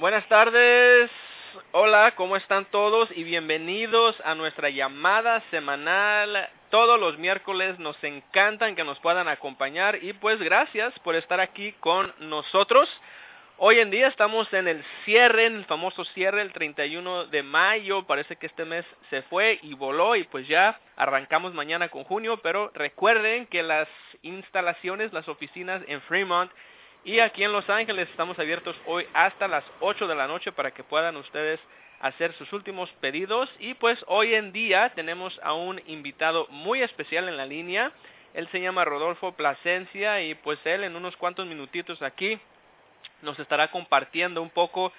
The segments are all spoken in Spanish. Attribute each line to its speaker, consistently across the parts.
Speaker 1: Buenas tardes. Hola, ¿cómo están todos? Y bienvenidos a nuestra llamada semanal. Todos los miércoles nos encantan que nos puedan acompañar y pues gracias por estar aquí con nosotros. Hoy en día estamos en el cierre, en el famoso cierre, el 31 de mayo. Parece que este mes se fue y voló y pues ya arrancamos mañana con junio. Pero recuerden que las instalaciones, las oficinas en Fremont y aquí en Los Ángeles estamos abiertos hoy hasta las 8 de la noche para que puedan ustedes hacer sus últimos pedidos. Y pues hoy en día tenemos a un invitado muy especial en la línea. Él se llama Rodolfo Plasencia y pues él en unos cuantos minutitos aquí nos estará compartiendo un poco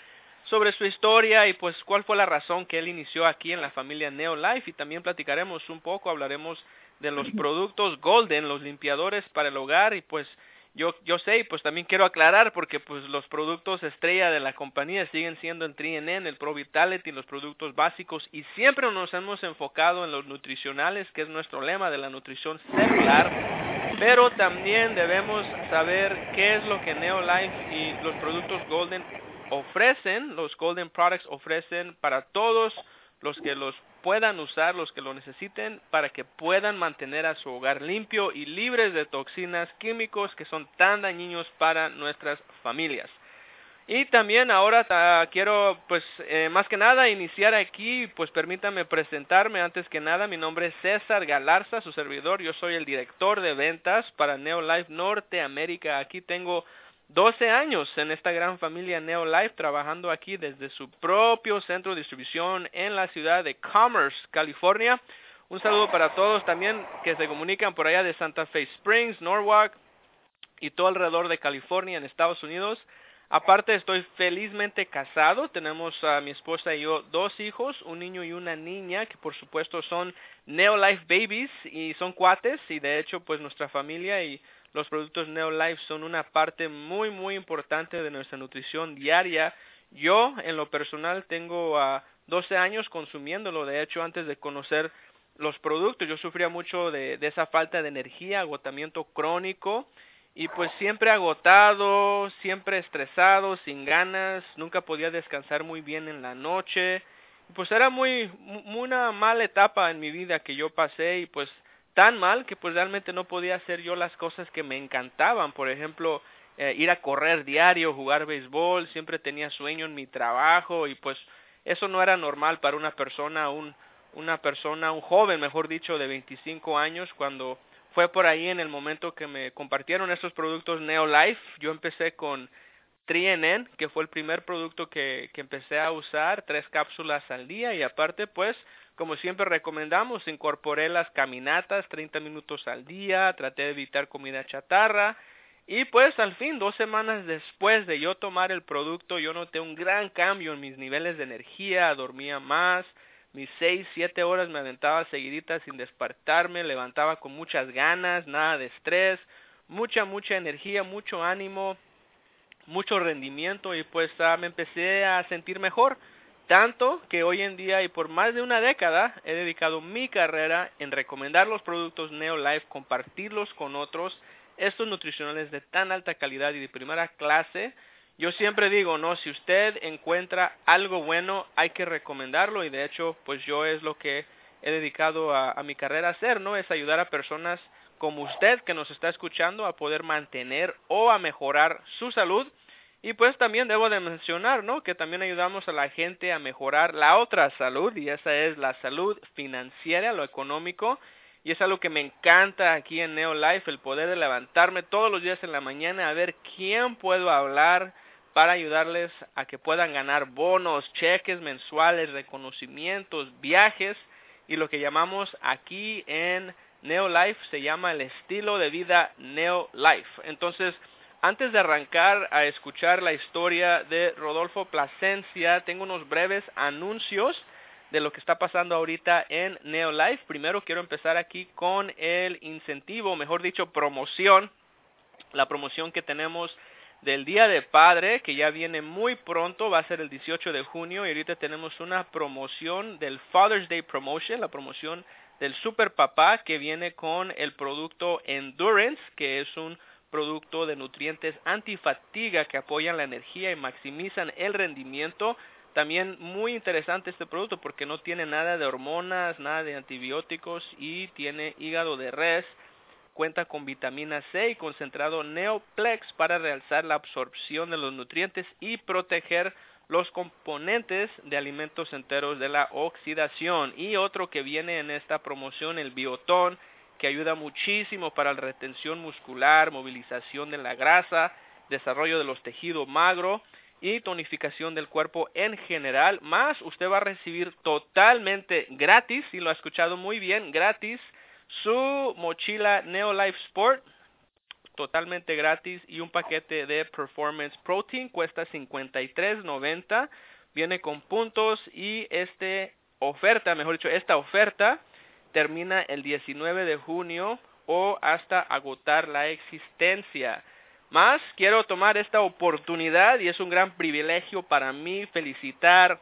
Speaker 1: sobre su historia y pues cuál fue la razón que él inició aquí en la familia Neolife y también platicaremos un poco, hablaremos de los productos Golden, los limpiadores para el hogar y pues yo, sé y pues también quiero aclarar porque pues los productos estrella de la compañía siguen siendo el 3NN, el Pro Vitality, los productos básicos y siempre nos hemos enfocado en los nutricionales, que es nuestro lema de la nutrición celular, pero también debemos saber qué es lo que Neolife y los productos Golden ofrecen, los Golden Products ofrecen para todos los que los puedan usar los que lo necesiten para que puedan mantener a su hogar limpio y libres de toxinas químicos que son tan dañinos para nuestras familias. Y también ahora quiero, pues, eh, más que nada iniciar aquí, pues permítame presentarme antes que nada. Mi nombre es César Galarza, su servidor. Yo soy el director de ventas para Neolife Norteamérica. Aquí tengo 12 años en esta gran familia Neolife trabajando aquí desde su propio centro de distribución en la ciudad de Commerce, California. Un saludo para todos también que se comunican por allá de Santa Fe Springs, Norwalk y todo alrededor de California en Estados Unidos. Aparte estoy felizmente casado, tenemos a mi esposa y yo dos hijos, un niño y una niña que por supuesto son Neolife babies y son cuates y de hecho pues nuestra familia y los productos Neolife son una parte muy muy importante de nuestra nutrición diaria. Yo en lo personal tengo a 12 años consumiéndolo, de hecho antes de conocer los productos yo sufría mucho de, de esa falta de energía, agotamiento crónico y pues siempre agotado, siempre estresado, sin ganas, nunca podía descansar muy bien en la noche. Pues era muy, muy una mala etapa en mi vida que yo pasé y pues tan mal que pues realmente no podía hacer yo las cosas que me encantaban, por ejemplo, eh, ir a correr diario, jugar béisbol, siempre tenía sueño en mi trabajo y pues eso no era normal para una persona, un, una persona, un joven, mejor dicho, de 25 años. Cuando fue por ahí en el momento que me compartieron estos productos Neolife, yo empecé con Trienen, que fue el primer producto que, que empecé a usar, tres cápsulas al día. Y aparte pues como siempre recomendamos, incorporé las caminatas 30 minutos al día, traté de evitar comida chatarra y pues al fin, dos semanas después de yo tomar el producto, yo noté un gran cambio en mis niveles de energía, dormía más, mis seis, siete horas me aventaba seguiditas sin despertarme, levantaba con muchas ganas, nada de estrés, mucha, mucha energía, mucho ánimo, mucho rendimiento y pues ah, me empecé a sentir mejor. Tanto que hoy en día y por más de una década he dedicado mi carrera en recomendar los productos Neolife, compartirlos con otros, estos nutricionales de tan alta calidad y de primera clase. Yo siempre digo, no, si usted encuentra algo bueno, hay que recomendarlo y de hecho, pues yo es lo que he dedicado a, a mi carrera a hacer, ¿no? Es ayudar a personas como usted que nos está escuchando a poder mantener o a mejorar su salud y pues también debo de mencionar, ¿no? Que también ayudamos a la gente a mejorar la otra salud y esa es la salud financiera, lo económico. Y es algo que me encanta aquí en Neolife, el poder de levantarme todos los días en la mañana a ver quién puedo hablar para ayudarles a que puedan ganar bonos, cheques mensuales, reconocimientos, viajes y lo que llamamos aquí en Neolife se llama el estilo de vida Neolife. Entonces, antes de arrancar a escuchar la historia de Rodolfo Plasencia, tengo unos breves anuncios de lo que está pasando ahorita en Neolife. Primero quiero empezar aquí con el incentivo, mejor dicho, promoción, la promoción que tenemos del Día de Padre, que ya viene muy pronto, va a ser el 18 de junio, y ahorita tenemos una promoción del Father's Day Promotion, la promoción del Super Papá, que viene con el producto Endurance, que es un producto de nutrientes antifatiga que apoyan la energía y maximizan el rendimiento. También muy interesante este producto porque no tiene nada de hormonas, nada de antibióticos y tiene hígado de res. Cuenta con vitamina C y concentrado Neoplex para realzar la absorción de los nutrientes y proteger los componentes de alimentos enteros de la oxidación. Y otro que viene en esta promoción, el biotón, que ayuda muchísimo para la retención muscular, movilización de la grasa, desarrollo de los tejidos magro y tonificación del cuerpo en general. Más usted va a recibir totalmente gratis, y lo ha escuchado muy bien, gratis, su mochila Neolife Sport totalmente gratis y un paquete de Performance Protein cuesta 53.90 viene con puntos y este oferta, mejor dicho, esta oferta termina el 19 de junio o hasta agotar la existencia. Más, quiero tomar esta oportunidad y es un gran privilegio para mí felicitar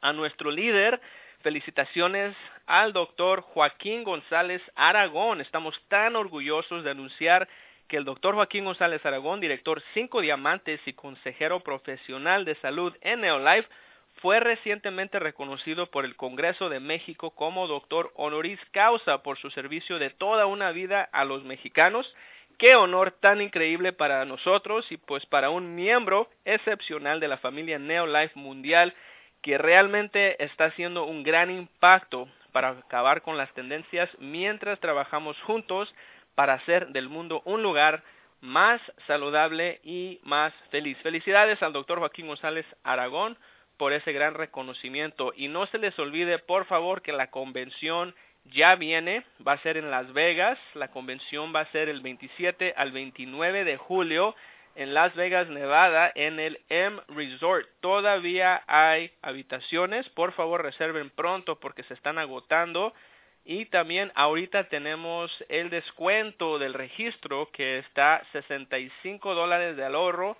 Speaker 1: a nuestro líder. Felicitaciones al doctor Joaquín González Aragón. Estamos tan orgullosos de anunciar que el doctor Joaquín González Aragón, director 5 Diamantes y consejero profesional de salud en Neolife, fue recientemente reconocido por el Congreso de México como doctor honoris causa por su servicio de toda una vida a los mexicanos. Qué honor tan increíble para nosotros y pues para un miembro excepcional de la familia Neolife Mundial que realmente está haciendo un gran impacto para acabar con las tendencias mientras trabajamos juntos para hacer del mundo un lugar más saludable y más feliz. Felicidades al doctor Joaquín González Aragón por ese gran reconocimiento. Y no se les olvide, por favor, que la convención ya viene, va a ser en Las Vegas, la convención va a ser el 27 al 29 de julio en Las Vegas, Nevada, en el M Resort. Todavía hay habitaciones, por favor reserven pronto porque se están agotando. Y también ahorita tenemos el descuento del registro que está 65 dólares de ahorro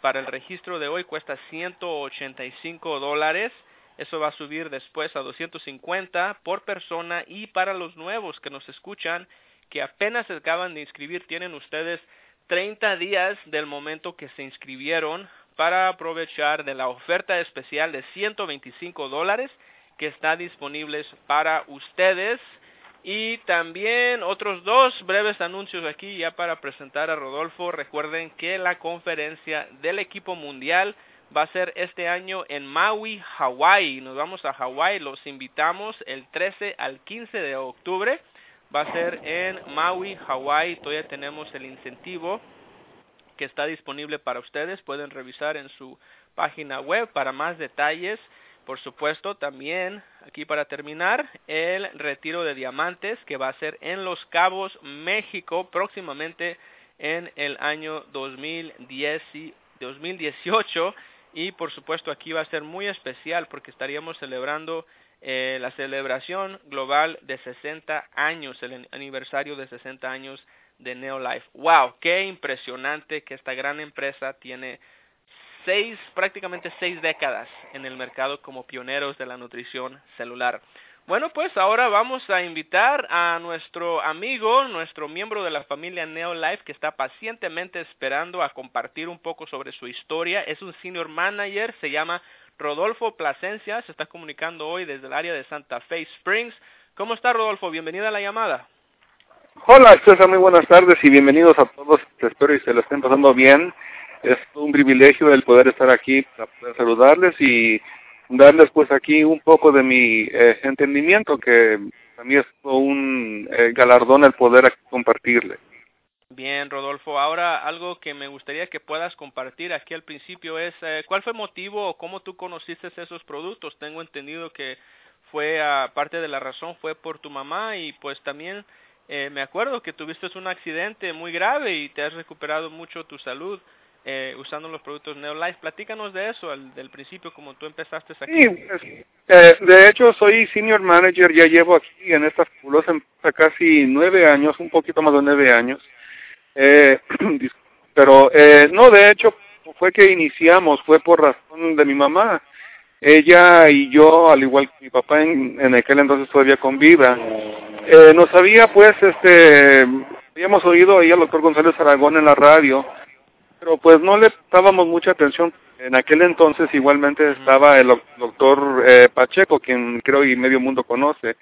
Speaker 1: para el registro de hoy cuesta 185 dólares. Eso va a subir después a 250 por persona y para los nuevos que nos escuchan que apenas se acaban de inscribir tienen ustedes 30 días del momento que se inscribieron para aprovechar de la oferta especial de 125 dólares que está disponible para ustedes y también otros dos breves anuncios aquí ya para presentar a Rodolfo. Recuerden que la conferencia del equipo mundial va a ser este año en Maui, Hawaii. Nos vamos a Hawaii, los invitamos el 13 al 15 de octubre. Va a ser en Maui, Hawaii. Todavía tenemos el incentivo que está disponible para ustedes. Pueden revisar en su página web para más detalles. Por supuesto, también aquí para terminar, el retiro de diamantes que va a ser en Los Cabos, México, próximamente en el año 2010 y 2018 y por supuesto aquí va a ser muy especial porque estaríamos celebrando eh, la celebración global de 60 años, el aniversario de 60 años de Neolife. ¡Wow! ¡Qué impresionante que esta gran empresa tiene seis, prácticamente seis décadas en el mercado como pioneros de la nutrición celular. Bueno, pues ahora vamos a invitar a nuestro amigo, nuestro miembro de la familia Neolife que está pacientemente esperando a compartir un poco sobre su historia. Es un senior manager, se llama Rodolfo Plasencia, se está comunicando hoy desde el área de Santa Fe Springs. ¿Cómo está Rodolfo? Bienvenido a la llamada.
Speaker 2: Hola César, muy buenas tardes y bienvenidos a todos. Espero y se lo estén pasando bien es un privilegio el poder estar aquí para poder saludarles y darles pues aquí un poco de mi eh, entendimiento que a mí es un eh, galardón el poder compartirle.
Speaker 1: Bien, Rodolfo. Ahora algo que me gustaría que puedas compartir aquí al principio es eh, cuál fue el motivo o cómo tú conociste esos productos. Tengo entendido que fue parte de la razón fue por tu mamá y pues también me acuerdo que tuviste un accidente muy grave y te has recuperado mucho tu salud eh, usando los productos Neolife. Platícanos de eso, al, del principio, como tú empezaste aquí.
Speaker 2: Sí, pues, eh, de hecho soy senior manager, ya llevo aquí en esta fabulosa casi nueve años, un poquito más de nueve años. Eh, pero eh, no, de hecho fue que iniciamos, fue por razón de mi mamá. Ella y yo, al igual que mi papá en, en aquel entonces todavía con vida, eh, nos había pues este habíamos oído ahí al doctor González Aragón en la radio, pero pues no le dábamos mucha atención. En aquel entonces igualmente estaba el doctor eh, Pacheco, quien creo y medio mundo conoce,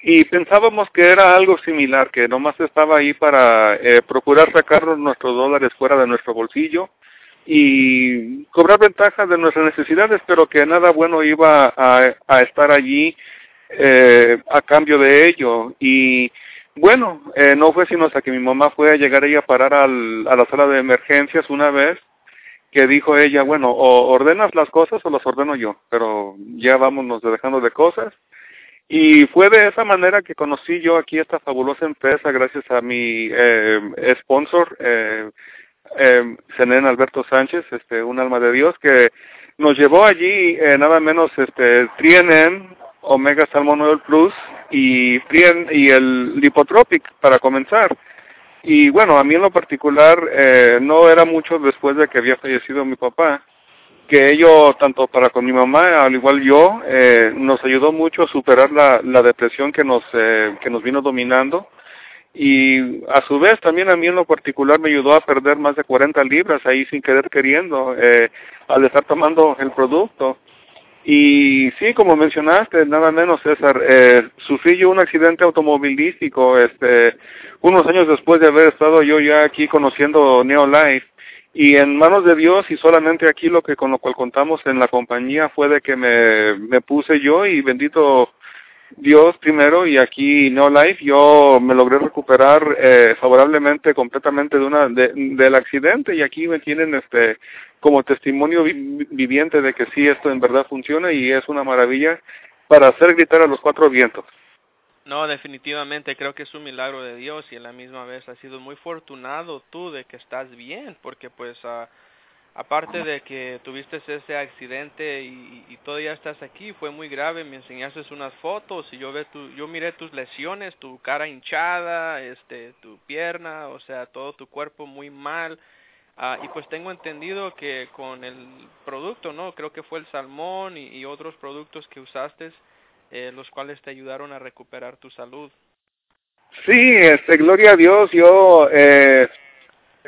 Speaker 2: y pensábamos que era algo similar, que nomás estaba ahí para eh, procurar sacarnos nuestros dólares fuera de nuestro bolsillo y cobrar ventajas de nuestras necesidades, pero que nada bueno iba a, a estar allí eh, a cambio de ello. Y bueno, eh, no fue sino hasta que mi mamá fue a llegar ella a parar al, a la sala de emergencias una vez que dijo ella, bueno, o ordenas las cosas o las ordeno yo, pero ya vámonos dejando de cosas. Y fue de esa manera que conocí yo aquí esta fabulosa empresa gracias a mi eh, sponsor, eh, eh, Alberto Sánchez, este, un alma de Dios, que nos llevó allí eh, nada menos este, Trienen, Omega Salmon Oil Plus y, y el Lipotropic para comenzar. Y bueno, a mí en lo particular eh, no era mucho después de que había fallecido mi papá, que ello, tanto para con mi mamá, al igual yo, eh, nos ayudó mucho a superar la, la depresión que nos, eh, que nos vino dominando. Y a su vez también a mí en lo particular me ayudó a perder más de 40 libras ahí sin querer queriendo, eh, al estar tomando el producto. Y sí, como mencionaste, nada menos César, eh, sufrí yo un accidente automovilístico este, unos años después de haber estado yo ya aquí conociendo Neolife. Y en manos de Dios y solamente aquí lo que con lo cual contamos en la compañía fue de que me, me puse yo y bendito Dios primero y aquí Neolife yo me logré recuperar eh, favorablemente completamente de una de, del accidente y aquí me tienen este como testimonio vi viviente de que sí esto en verdad funciona y es una maravilla para hacer gritar a los cuatro vientos.
Speaker 1: No, definitivamente creo que es un milagro de Dios y a la misma vez has sido muy fortunado tú de que estás bien, porque pues uh, aparte de que tuviste ese accidente y, todavía estás aquí, fue muy grave, me enseñaste unas fotos y yo ve tu, yo miré tus lesiones, tu cara hinchada, este, tu pierna, o sea, todo tu cuerpo muy mal Ah, y pues tengo entendido que con el producto, ¿no? Creo que fue el salmón y, y otros productos que usaste, eh, los cuales te ayudaron a recuperar tu salud.
Speaker 2: Sí, este, gloria a Dios, yo eh,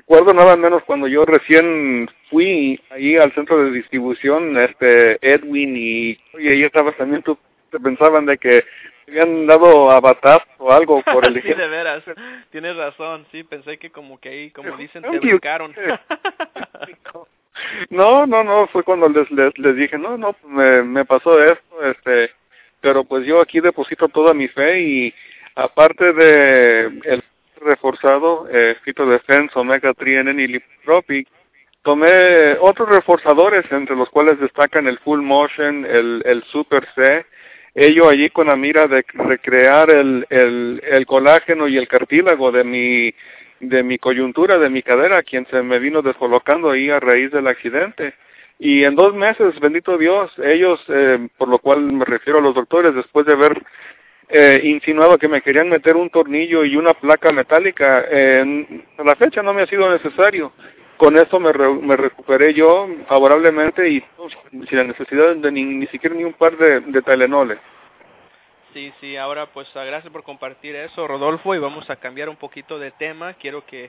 Speaker 2: recuerdo nada menos cuando yo recién fui ahí al centro de distribución, este, Edwin y, y ahí estaba también tú, pensaban de que habían dado a Batap o algo por el
Speaker 1: sí, de veras. Tienes razón. Sí, pensé que como que ahí, como dicen, te educaron.
Speaker 2: no, no, no, fue cuando les, les, les dije, no, no, me, me pasó esto, este, pero pues yo aquí deposito toda mi fe y aparte de el reforzado, eh, Fito Defense, Omega 3 y Lipotropic, tomé otros reforzadores, entre los cuales destacan el Full Motion, el, el Super C, ello allí con la mira de recrear el, el, el colágeno y el cartílago de mi de mi coyuntura, de mi cadera, quien se me vino descolocando ahí a raíz del accidente. Y en dos meses, bendito Dios, ellos, eh, por lo cual me refiero a los doctores, después de haber eh, insinuado que me querían meter un tornillo y una placa metálica, eh, a la fecha no me ha sido necesario con eso me, re, me recuperé yo favorablemente y sin la necesidad de ni, ni siquiera ni un par de, de Tylenoles.
Speaker 1: Sí, sí, ahora pues uh, gracias por compartir eso, Rodolfo, y vamos a cambiar un poquito de tema. Quiero que,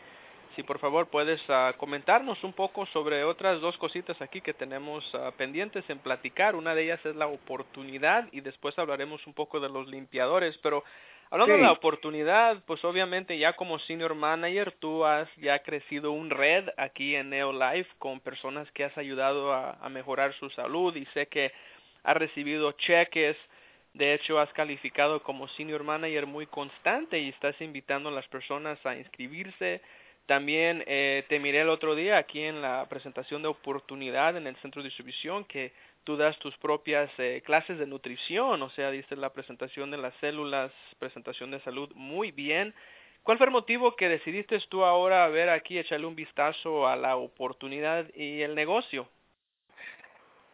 Speaker 1: si por favor puedes uh, comentarnos un poco sobre otras dos cositas aquí que tenemos uh, pendientes en platicar. Una de ellas es la oportunidad y después hablaremos un poco de los limpiadores, pero Hablando sí. de la oportunidad, pues obviamente ya como senior manager tú has ya crecido un red aquí en Neolife con personas que has ayudado a, a mejorar su salud y sé que has recibido cheques, de hecho has calificado como senior manager muy constante y estás invitando a las personas a inscribirse. También eh, te miré el otro día aquí en la presentación de oportunidad en el centro de distribución que tú das tus propias eh, clases de nutrición, o sea, diste la presentación de las células, presentación de salud muy bien. ¿Cuál fue el motivo que decidiste tú ahora ver aquí, echarle un vistazo a la oportunidad y el negocio?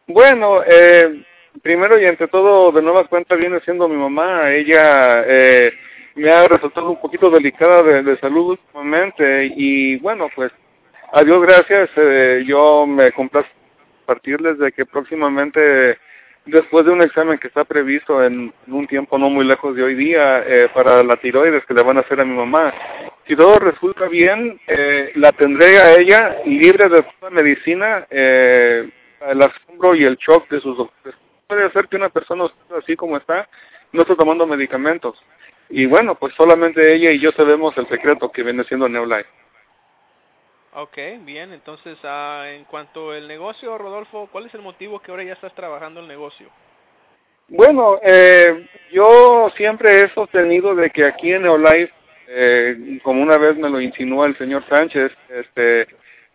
Speaker 2: Bueno, eh, primero y ante todo, de nueva cuenta viene siendo mi mamá. Ella eh, me ha resultado un poquito delicada de, salud últimamente y bueno, pues a Dios gracias, eh, yo me complazco compartirles de que próximamente, después de un examen que está previsto en un tiempo no muy lejos de hoy día, eh, para la tiroides que le van a hacer a mi mamá, si todo resulta bien, eh, la tendré a ella libre de toda medicina, eh, el asombro y el shock de sus doctores. Puede ser que una persona así como está no esté tomando medicamentos. Y bueno, pues solamente ella y yo sabemos el secreto que viene siendo Neolife.
Speaker 1: Ok, bien, entonces uh, en cuanto al negocio, Rodolfo, ¿cuál es el motivo que ahora ya estás trabajando el negocio?
Speaker 2: Bueno, eh, yo siempre he sostenido de que aquí en Neolife, eh, como una vez me lo insinuó el señor Sánchez, este,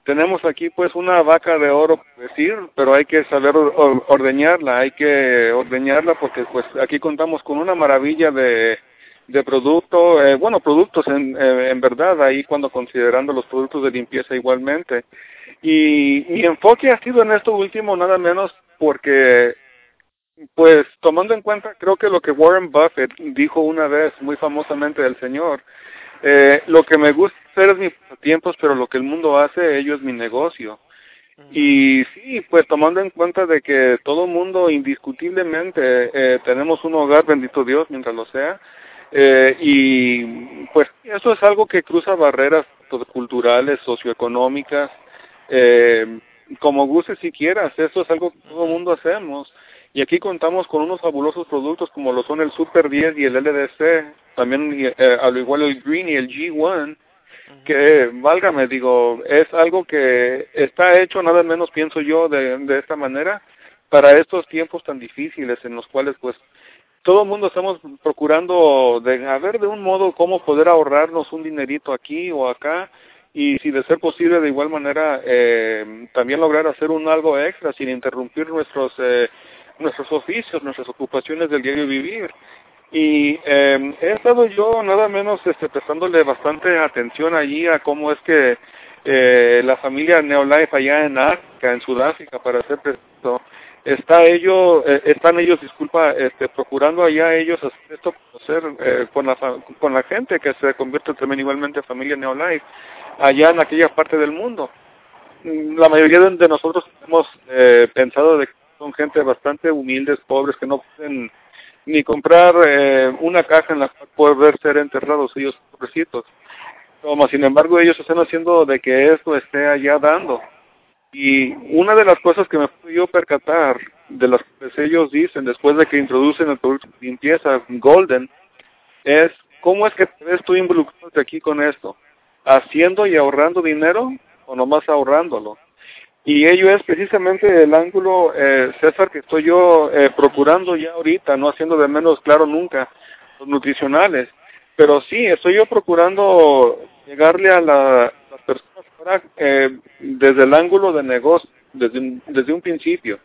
Speaker 2: tenemos aquí pues una vaca de oro, decir, pero hay que saber ordeñarla, hay que ordeñarla porque pues aquí contamos con una maravilla de, de producto, eh, bueno, productos en, eh, en verdad, ahí cuando considerando los productos de limpieza igualmente. Y mi enfoque ha sido en esto último nada menos porque, pues tomando en cuenta, creo que lo que Warren Buffett dijo una vez muy famosamente del señor, eh, lo que me gusta hacer es mis tiempos, pero lo que el mundo hace, ello es mi negocio. Y sí, pues tomando en cuenta de que todo mundo indiscutiblemente eh, tenemos un hogar, bendito Dios, mientras lo sea, eh, y pues eso es algo que cruza barreras culturales, socioeconómicas, eh, como guste si quieras, eso es algo que todo el mundo hacemos. Y aquí contamos con unos fabulosos productos como lo son el Super 10 y el LDC, también eh, al igual el Green y el G1, que válgame, digo, es algo que está hecho nada menos, pienso yo, de, de esta manera, para estos tiempos tan difíciles en los cuales pues todo el mundo estamos procurando de a ver de un modo cómo poder ahorrarnos un dinerito aquí o acá y si de ser posible de igual manera eh, también lograr hacer un algo extra sin interrumpir nuestros eh, nuestros oficios, nuestras ocupaciones del diario vivir. Y eh, he estado yo nada menos este, prestándole bastante atención allí a cómo es que eh, la familia Neolife allá en África, en Sudáfrica, para ser preciso, está ellos, eh, están ellos, disculpa, este, procurando allá ellos hacer esto conocer eh, con, la, con la gente que se convierte también igualmente en familia Neolife allá en aquella parte del mundo. Mm, la mayoría de nosotros hemos eh, pensado de que son gente bastante humildes, pobres, que no pueden ni comprar eh, una caja en la cual poder ser enterrados ellos pobrecitos. Como sin embargo ellos están haciendo de que esto esté allá dando y una de las cosas que me pude yo percatar de las que ellos dicen después de que introducen el producto de limpieza Golden es cómo es que te ves tú involucrado aquí con esto, haciendo y ahorrando dinero o nomás ahorrándolo. Y ello es precisamente el ángulo, eh, César, que estoy yo eh, procurando ya ahorita, no haciendo de menos claro nunca los nutricionales. Pero sí, estoy yo procurando llegarle a la, las eh, desde el ángulo de negocio, desde, desde un principio.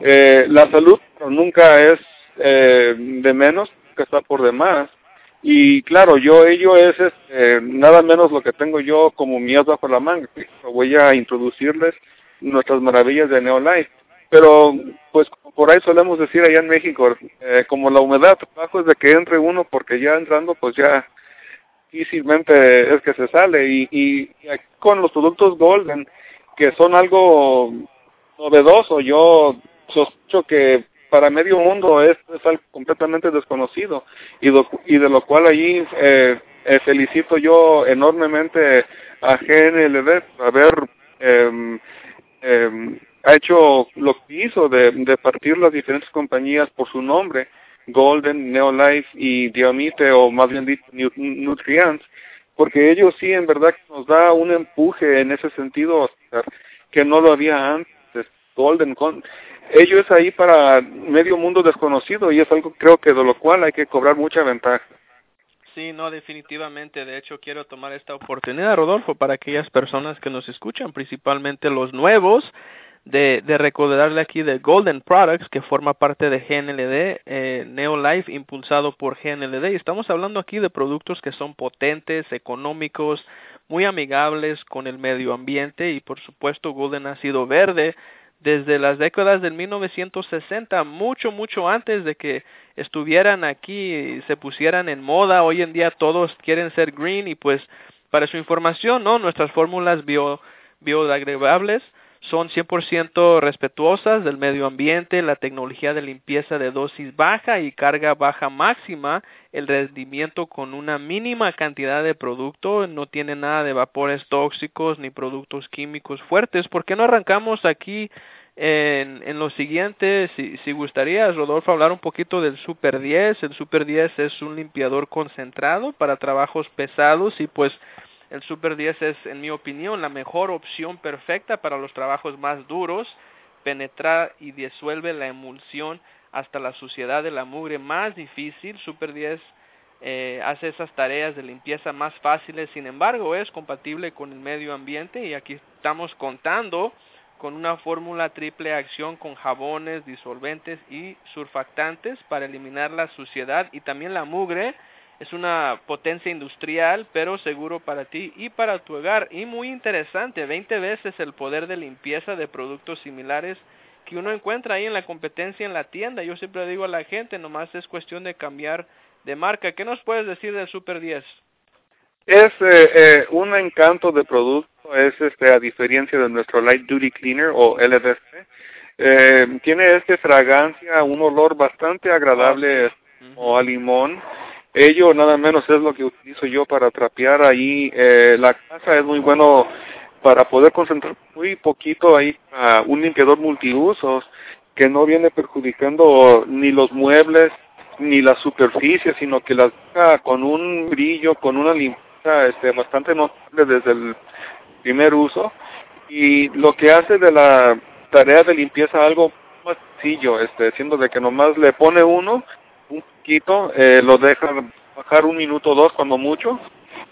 Speaker 2: Eh, la salud nunca es eh, de menos, que está por demás. Y claro, yo ello es este, nada menos lo que tengo yo como mías bajo la manga. Voy a introducirles nuestras maravillas de Neolife. Pero, pues, por ahí solemos decir allá en México, eh, como la humedad, trabajo es de que entre uno, porque ya entrando, pues ya difícilmente es que se sale. Y, y, con los productos Golden, que son algo novedoso, yo sospecho que para medio mundo es, es algo completamente desconocido y, y de lo cual allí eh, eh, felicito yo enormemente a GNLD por haber eh, ha hecho lo que hizo de partir las diferentes compañías por su nombre Golden, Neolife y Diamite, o más bien dicho, Nutrients, porque ellos sí en verdad nos da un empuje en ese sentido que no lo había antes. Golden, con, ellos es ahí para medio mundo desconocido y es algo creo que de lo cual hay que cobrar mucha ventaja.
Speaker 1: Sí, no, definitivamente. De hecho, quiero tomar esta oportunidad, Rodolfo, para aquellas personas que nos escuchan, principalmente los nuevos, de, de recordarle aquí de Golden Products, que forma parte de GNLD, eh, Neolife, impulsado por GNLD. Y estamos hablando aquí de productos que son potentes, económicos, muy amigables con el medio ambiente y por supuesto Golden ha sido verde desde las décadas del 1960, mucho, mucho antes de que estuvieran aquí y se pusieran en moda. Hoy en día todos quieren ser green y pues para su información, ¿no? Nuestras fórmulas bio, biodegradables son 100% respetuosas del medio ambiente, la tecnología de limpieza de dosis baja y carga baja máxima, el rendimiento con una mínima cantidad de producto, no tiene nada de vapores tóxicos ni productos químicos fuertes. ¿Por qué no arrancamos aquí en, en lo siguiente? Si, si gustaría, Rodolfo, hablar un poquito del Super 10. El Super 10 es un limpiador concentrado para trabajos pesados y pues el Super 10 es, en mi opinión, la mejor opción perfecta para los trabajos más duros. Penetra y disuelve la emulsión hasta la suciedad de la mugre más difícil. Super 10 eh, hace esas tareas de limpieza más fáciles, sin embargo es compatible con el medio ambiente y aquí estamos contando con una fórmula triple acción con jabones, disolventes y surfactantes para eliminar la suciedad y también la mugre es una potencia industrial, pero seguro para ti y para tu hogar. Y muy interesante, 20 veces el poder de limpieza de productos similares que uno encuentra ahí en la competencia en la tienda. Yo siempre digo a la gente, nomás es cuestión de cambiar de marca. ¿Qué nos puedes decir del Super 10?
Speaker 2: Es eh, eh, un encanto de producto, es este a diferencia de nuestro Light Duty Cleaner o LDC. Eh, tiene este fragancia, un olor bastante agradable o a limón ello nada menos es lo que utilizo yo para trapear ahí. Eh, la casa es muy bueno para poder concentrar muy poquito ahí a un limpiador multiusos que no viene perjudicando ni los muebles ni la superficie, sino que las deja con un brillo, con una limpieza este, bastante notable desde el primer uso. Y lo que hace de la tarea de limpieza algo más sencillo, este, siendo de que nomás le pone uno un poquito, eh, lo deja bajar un minuto o dos cuando mucho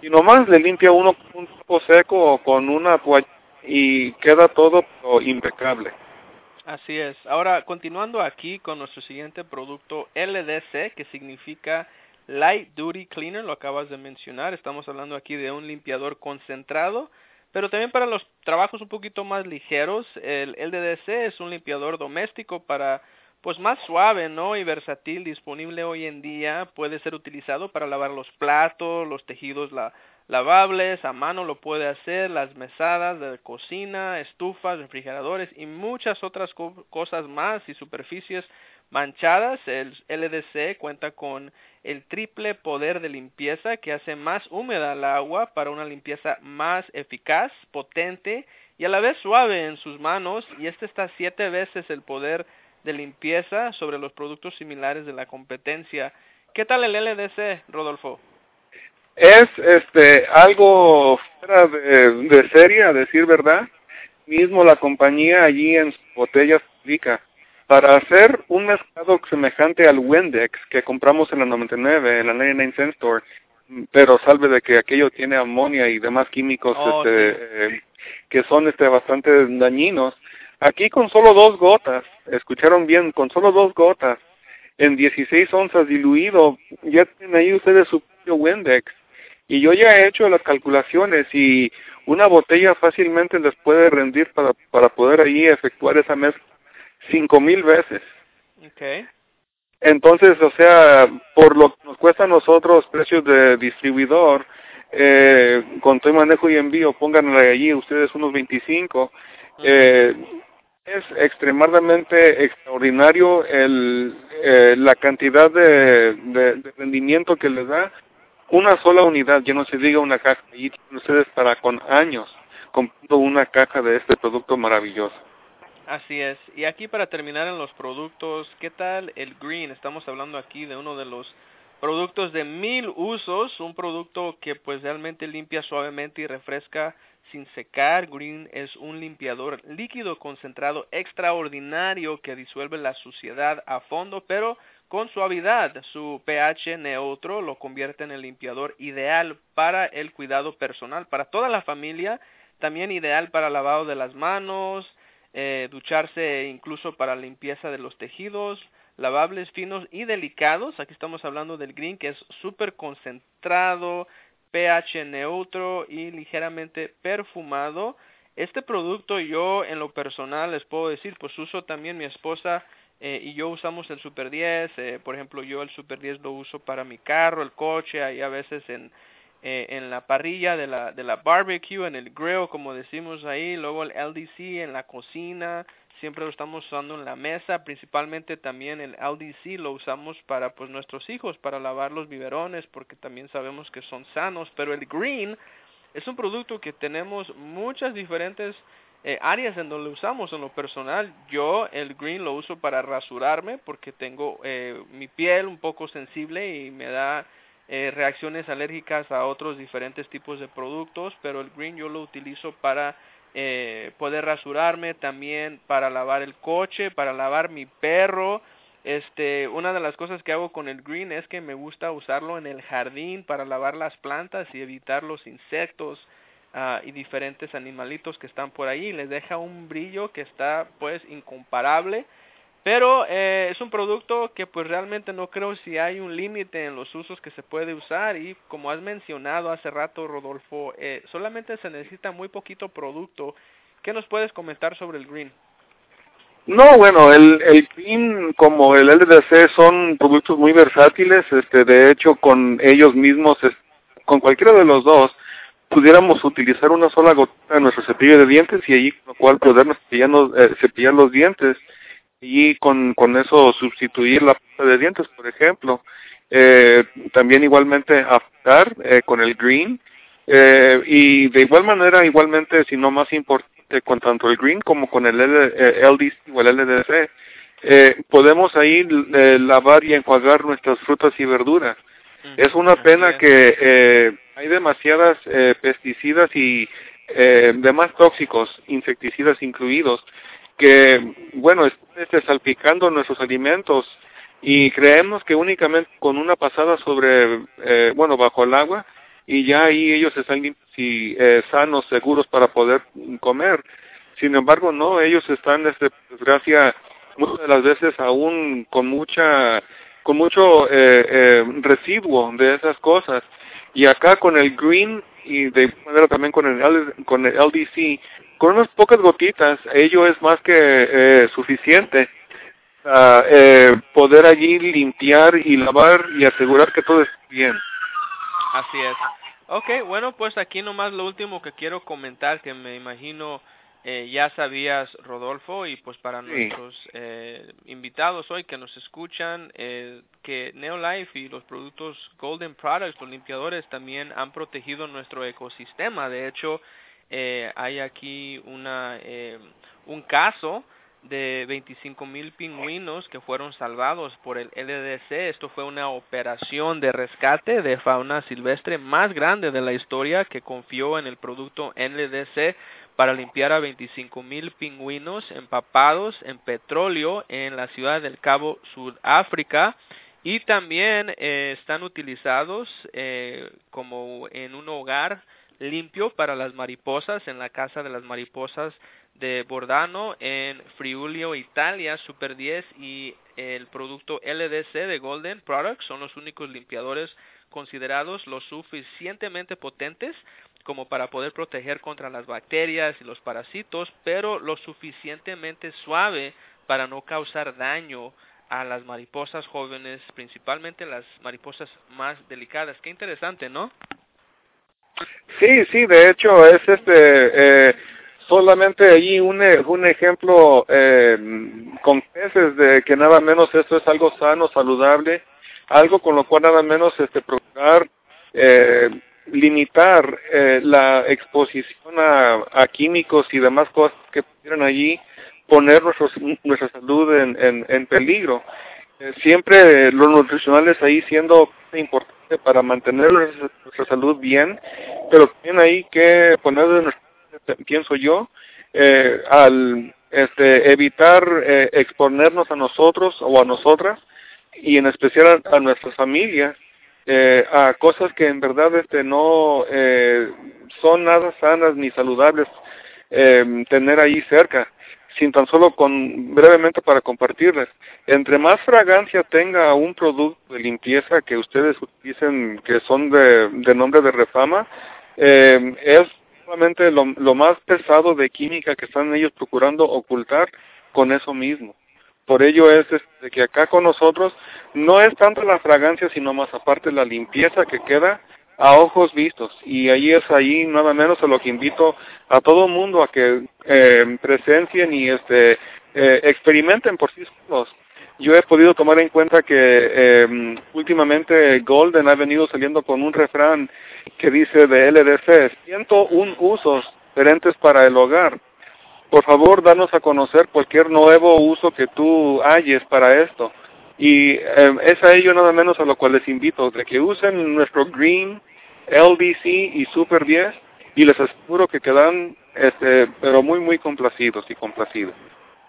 Speaker 2: y nomás le limpia uno un poco seco con una toalla y queda todo impecable.
Speaker 1: Así es. Ahora, continuando aquí con nuestro siguiente producto LDC, que significa Light Duty Cleaner, lo acabas de mencionar. Estamos hablando aquí de un limpiador concentrado, pero también para los trabajos un poquito más ligeros, el LDC es un limpiador doméstico para pues más suave, ¿no? Y versátil, disponible hoy en día, puede ser utilizado para lavar los platos, los tejidos la, lavables, a mano lo puede hacer, las mesadas de cocina, estufas, refrigeradores y muchas otras cosas más y superficies manchadas. El LDC cuenta con el triple poder de limpieza que hace más húmeda el agua para una limpieza más eficaz, potente y a la vez suave en sus manos y este está siete veces el poder de limpieza sobre los productos similares de la competencia. ¿Qué tal el LDC, Rodolfo?
Speaker 2: Es este algo fuera de, de serie, a decir verdad. Mismo la compañía allí en sus botellas publica para hacer un mezclado semejante al Windex que compramos en la 99, en la 99 Cent Store, pero salve de que aquello tiene amonia y demás químicos
Speaker 1: oh,
Speaker 2: este, eh, que son este bastante dañinos. Aquí con solo dos gotas, escucharon bien, con solo dos gotas, en 16 onzas diluido, ya tienen ahí ustedes su propio Windex. Y yo ya he hecho las calculaciones y una botella fácilmente les puede rendir para, para poder ahí efectuar esa mezcla cinco mil veces.
Speaker 1: Okay.
Speaker 2: Entonces, o sea, por lo que nos cuesta a nosotros precios de distribuidor, eh, con todo manejo y envío, pónganle allí ustedes unos 25, eh, es extremadamente extraordinario el, eh, la cantidad de, rendimiento que les da una sola unidad, ya no se diga una caja, y ustedes para con años comprando una caja de este producto maravilloso.
Speaker 1: Así es. Y aquí para terminar en los productos, ¿qué tal el green? Estamos hablando aquí de uno de los productos de mil usos, un producto que pues realmente limpia suavemente y refresca sin secar. Green es un limpiador líquido concentrado extraordinario que disuelve la suciedad a fondo, pero con suavidad. Su pH neutro lo convierte en el limpiador ideal para el cuidado personal, para toda la familia, también ideal para lavado de las manos, eh, ducharse incluso para limpieza de los tejidos, lavables finos y delicados. Aquí estamos hablando del green que es súper concentrado, pH neutro y ligeramente perfumado. Este producto yo en lo personal les puedo decir, pues uso también mi esposa eh, y yo usamos el Super 10, eh, por ejemplo yo el Super 10 lo uso para mi carro, el coche, ahí a veces en, eh, en la parrilla de la, de la barbecue, en el grill, como decimos ahí, luego el LDC en la cocina, siempre lo estamos usando en la mesa, principalmente también el LDC lo usamos para pues nuestros hijos, para lavar los biberones, porque también sabemos que son sanos, pero el green es un producto que tenemos muchas diferentes eh, áreas en donde lo usamos en lo personal. Yo el green lo uso para rasurarme porque tengo eh, mi piel un poco sensible y me da eh, reacciones alérgicas a otros diferentes tipos de productos, pero el green yo lo utilizo para eh, poder rasurarme, también para lavar el coche, para lavar mi perro. Este, una de las cosas que hago con el green es que me gusta usarlo en el jardín para lavar las plantas y evitar los insectos uh, y diferentes animalitos que están por ahí. Les deja un brillo que está pues incomparable pero eh, es un producto que pues realmente no creo si hay un límite en los usos que se puede usar y como has mencionado hace rato Rodolfo, eh, solamente se necesita muy poquito producto. ¿Qué nos puedes comentar sobre el green?
Speaker 2: No, bueno, el, el green como el LDC son productos muy versátiles, este, de hecho con ellos mismos, con cualquiera de los dos, pudiéramos utilizar una sola gota en nuestro cepillo de dientes y allí con lo cual podernos eh, cepillar los dientes y con, con eso sustituir la pasta de dientes, por ejemplo. Eh, también igualmente aftar eh, con el green eh, y de igual manera, igualmente, si no más importante, con tanto el green como con el LDC o el LDC, eh, podemos ahí eh, lavar y enjuagar nuestras frutas y verduras. Es una pena que eh, hay demasiadas eh, pesticidas y eh, demás tóxicos, insecticidas incluidos, que, bueno, están salpicando nuestros alimentos y creemos que únicamente con una pasada sobre, eh, bueno, bajo el agua y ya ahí ellos están y, eh, sanos, seguros para poder comer. Sin embargo, no, ellos están, este, desgracia, muchas de las veces aún con mucha, con mucho eh, eh, residuo de esas cosas. Y acá con el green y de manera también con el, con el LDC, con unas pocas gotitas, ello es más que eh, suficiente a eh, poder allí limpiar y lavar y asegurar que todo esté bien.
Speaker 1: Así es. Ok, bueno, pues aquí nomás lo último que quiero comentar, que me imagino eh, ya sabías, Rodolfo, y pues para sí. nuestros eh, invitados hoy que nos escuchan, eh, que Neolife y los productos Golden Products, los limpiadores, también han protegido nuestro ecosistema. De hecho, eh, hay aquí una, eh, un caso de 25 mil pingüinos que fueron salvados por el LDC. Esto fue una operación de rescate de fauna silvestre más grande de la historia que confió en el producto LDC para limpiar a 25 mil pingüinos empapados en petróleo en la ciudad del Cabo, Sudáfrica. Y también eh, están utilizados eh, como en un hogar limpio para las mariposas en la casa de las mariposas de Bordano en Friulio, Italia, Super 10 y el producto LDC de Golden Products son los únicos limpiadores considerados lo suficientemente potentes como para poder proteger contra las bacterias y los parásitos, pero lo suficientemente suave para no causar daño a las mariposas jóvenes, principalmente las mariposas más delicadas. Qué interesante, ¿no?
Speaker 2: Sí, sí, de hecho es este eh, solamente allí un, un ejemplo eh, con peces de que nada menos esto es algo sano, saludable, algo con lo cual nada menos este procurar eh, limitar eh, la exposición a, químicos y demás cosas que pudieran allí poner nuestros, nuestra salud en, en, peligro. Eh, siempre lo nutricional es ahí siendo importante para mantener nuestra salud bien, pero también hay que poner, pienso yo, eh, al este, evitar eh, exponernos a nosotros o a nosotras y en especial a, nuestras familias eh, a cosas que en verdad este no son nada sanas ni saludables tener ahí cerca sin tan solo con brevemente para compartirles. Entre más fragancia tenga un producto de limpieza que ustedes utilicen que son de, nombre de refama, eh, es solamente lo, lo más pesado de química que están ellos procurando ocultar con eso mismo. Por ello es este, que acá con nosotros no es tanto la fragancia, sino más aparte la limpieza que queda a ojos vistos. Y ahí es ahí nada menos a lo que invito a todo el mundo a que eh, presencien y este eh, experimenten por sí solos. Yo he podido tomar en cuenta que eh, últimamente Golden ha venido saliendo con un refrán que dice de LDC, un usos diferentes para el hogar. Por favor, danos a conocer cualquier nuevo uso que tú halles para esto. Y eh, es a ello nada menos a lo cual les invito, de que usen nuestro Green, LDC y Super 10 y les aseguro que quedan este, pero muy muy complacidos y complacidos.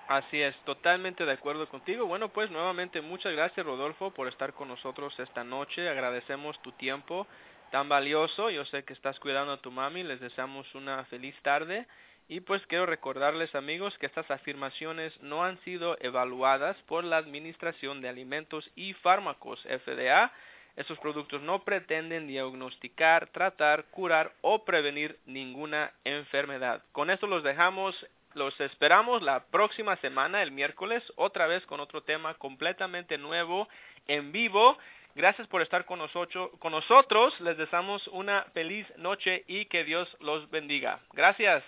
Speaker 1: Así es, totalmente de acuerdo contigo. Bueno, pues nuevamente muchas gracias Rodolfo por estar con nosotros esta noche. Agradecemos tu tiempo tan valioso. Yo sé que estás cuidando a tu mami. Les deseamos una feliz tarde. Y pues quiero recordarles amigos que estas afirmaciones no han sido evaluadas por la Administración de Alimentos y Fármacos FDA. Estos productos no pretenden diagnosticar, tratar, curar o prevenir ninguna enfermedad. Con esto los dejamos los esperamos la próxima semana, el miércoles, otra vez con otro tema completamente nuevo, en vivo. Gracias por estar con nosotros. Con nosotros les deseamos una feliz noche y que Dios los bendiga. Gracias.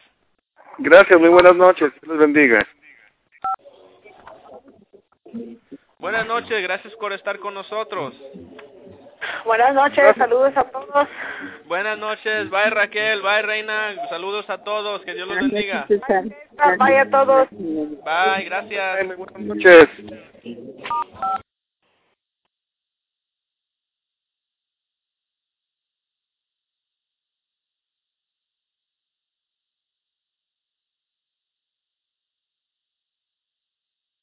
Speaker 2: Gracias, muy buenas noches. Dios los bendiga.
Speaker 1: Buenas noches, gracias por estar con nosotros.
Speaker 3: Buenas noches, saludos a todos.
Speaker 1: Buenas noches, bye Raquel, bye Reina, saludos a todos, que Dios los bendiga.
Speaker 3: Bye a todos.
Speaker 1: Bye, gracias.
Speaker 2: buenas noches.